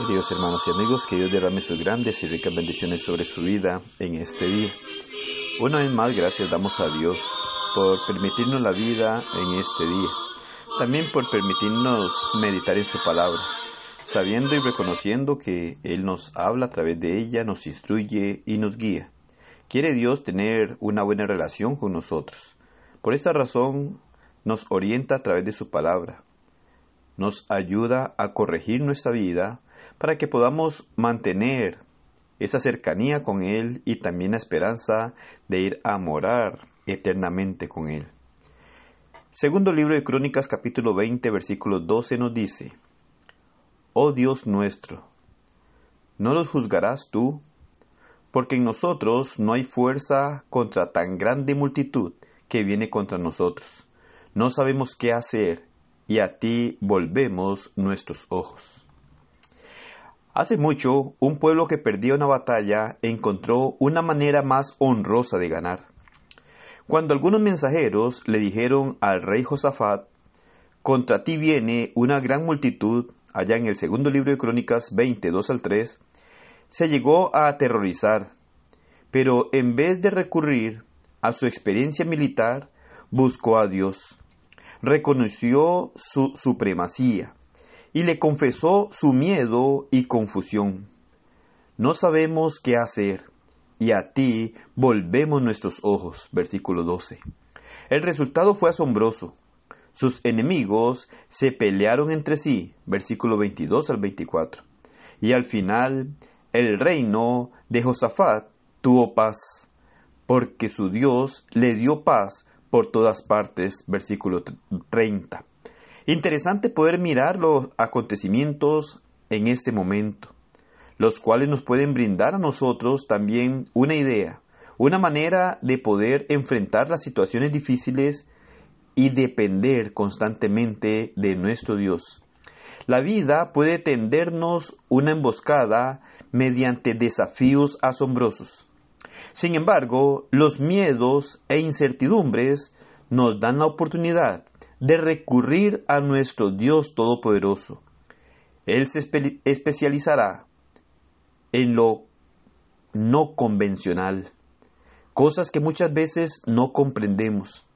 Queridos hermanos y amigos, que Dios derrame sus grandes y ricas bendiciones sobre su vida en este día. Una vez más, gracias damos a Dios por permitirnos la vida en este día. También por permitirnos meditar en su palabra, sabiendo y reconociendo que Él nos habla a través de ella, nos instruye y nos guía. Quiere Dios tener una buena relación con nosotros. Por esta razón nos orienta a través de su palabra. Nos ayuda a corregir nuestra vida para que podamos mantener esa cercanía con Él y también la esperanza de ir a morar eternamente con Él. Segundo libro de Crónicas capítulo 20 versículo 12 nos dice, Oh Dios nuestro, ¿no los juzgarás tú? Porque en nosotros no hay fuerza contra tan grande multitud que viene contra nosotros. No sabemos qué hacer y a ti volvemos nuestros ojos. Hace mucho, un pueblo que perdía una batalla encontró una manera más honrosa de ganar. Cuando algunos mensajeros le dijeron al rey Josafat, contra ti viene una gran multitud, allá en el segundo libro de Crónicas 22 al 3, se llegó a aterrorizar, pero en vez de recurrir a su experiencia militar, buscó a Dios, reconoció su supremacía y le confesó su miedo y confusión. No sabemos qué hacer, y a ti volvemos nuestros ojos. Versículo 12. El resultado fue asombroso. Sus enemigos se pelearon entre sí. Versículo 22 al 24. Y al final, el reino de Josafat tuvo paz, porque su Dios le dio paz por todas partes. Versículo 30. Interesante poder mirar los acontecimientos en este momento, los cuales nos pueden brindar a nosotros también una idea, una manera de poder enfrentar las situaciones difíciles y depender constantemente de nuestro Dios. La vida puede tendernos una emboscada mediante desafíos asombrosos. Sin embargo, los miedos e incertidumbres nos dan la oportunidad de recurrir a nuestro Dios Todopoderoso. Él se especializará en lo no convencional, cosas que muchas veces no comprendemos,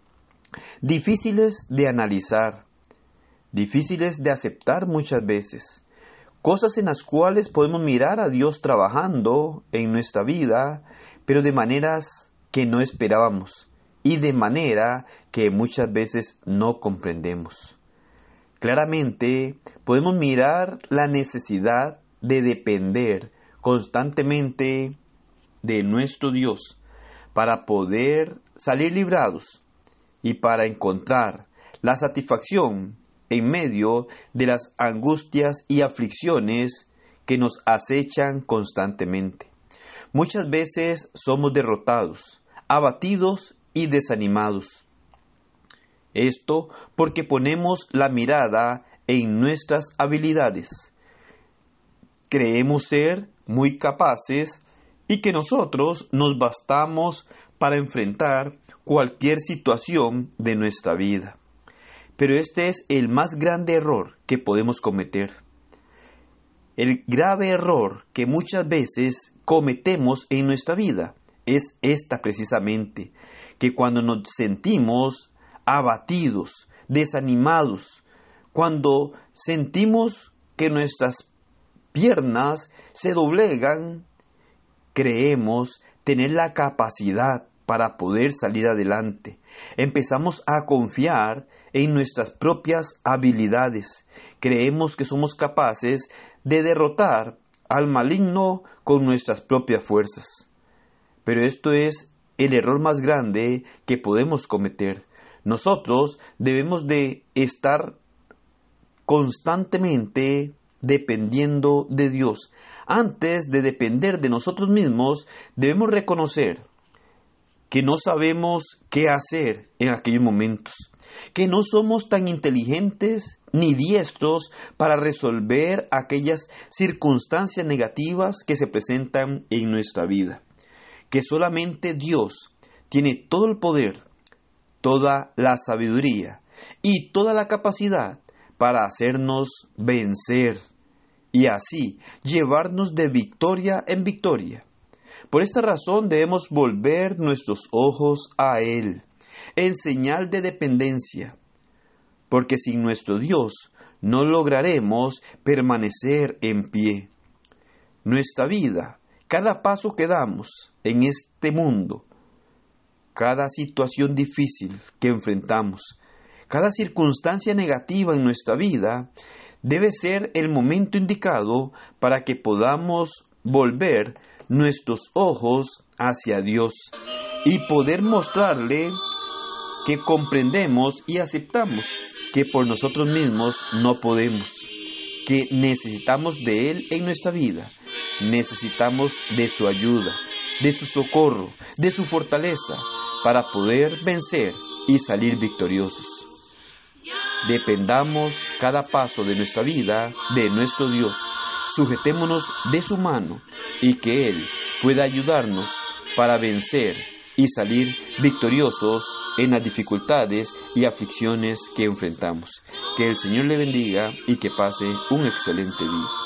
difíciles de analizar, difíciles de aceptar muchas veces, cosas en las cuales podemos mirar a Dios trabajando en nuestra vida, pero de maneras que no esperábamos y de manera que muchas veces no comprendemos. Claramente podemos mirar la necesidad de depender constantemente de nuestro Dios para poder salir librados y para encontrar la satisfacción en medio de las angustias y aflicciones que nos acechan constantemente. Muchas veces somos derrotados, abatidos y desanimados. Esto porque ponemos la mirada en nuestras habilidades. Creemos ser muy capaces y que nosotros nos bastamos para enfrentar cualquier situación de nuestra vida. Pero este es el más grande error que podemos cometer. El grave error que muchas veces cometemos en nuestra vida es esta precisamente, que cuando nos sentimos abatidos, desanimados, cuando sentimos que nuestras piernas se doblegan, creemos tener la capacidad para poder salir adelante. Empezamos a confiar en nuestras propias habilidades. Creemos que somos capaces de derrotar al maligno con nuestras propias fuerzas. Pero esto es el error más grande que podemos cometer. Nosotros debemos de estar constantemente dependiendo de Dios. Antes de depender de nosotros mismos, debemos reconocer que no sabemos qué hacer en aquellos momentos, que no somos tan inteligentes ni diestros para resolver aquellas circunstancias negativas que se presentan en nuestra vida que solamente Dios tiene todo el poder, toda la sabiduría y toda la capacidad para hacernos vencer y así llevarnos de victoria en victoria. Por esta razón debemos volver nuestros ojos a Él, en señal de dependencia, porque sin nuestro Dios no lograremos permanecer en pie. Nuestra vida, cada paso que damos en este mundo, cada situación difícil que enfrentamos, cada circunstancia negativa en nuestra vida, debe ser el momento indicado para que podamos volver nuestros ojos hacia Dios y poder mostrarle que comprendemos y aceptamos que por nosotros mismos no podemos, que necesitamos de Él en nuestra vida, necesitamos de su ayuda, de su socorro, de su fortaleza, para poder vencer y salir victoriosos. Dependamos cada paso de nuestra vida de nuestro Dios. Sujetémonos de su mano y que Él pueda ayudarnos para vencer y salir victoriosos en las dificultades y aflicciones que enfrentamos. Que el Señor le bendiga y que pase un excelente día.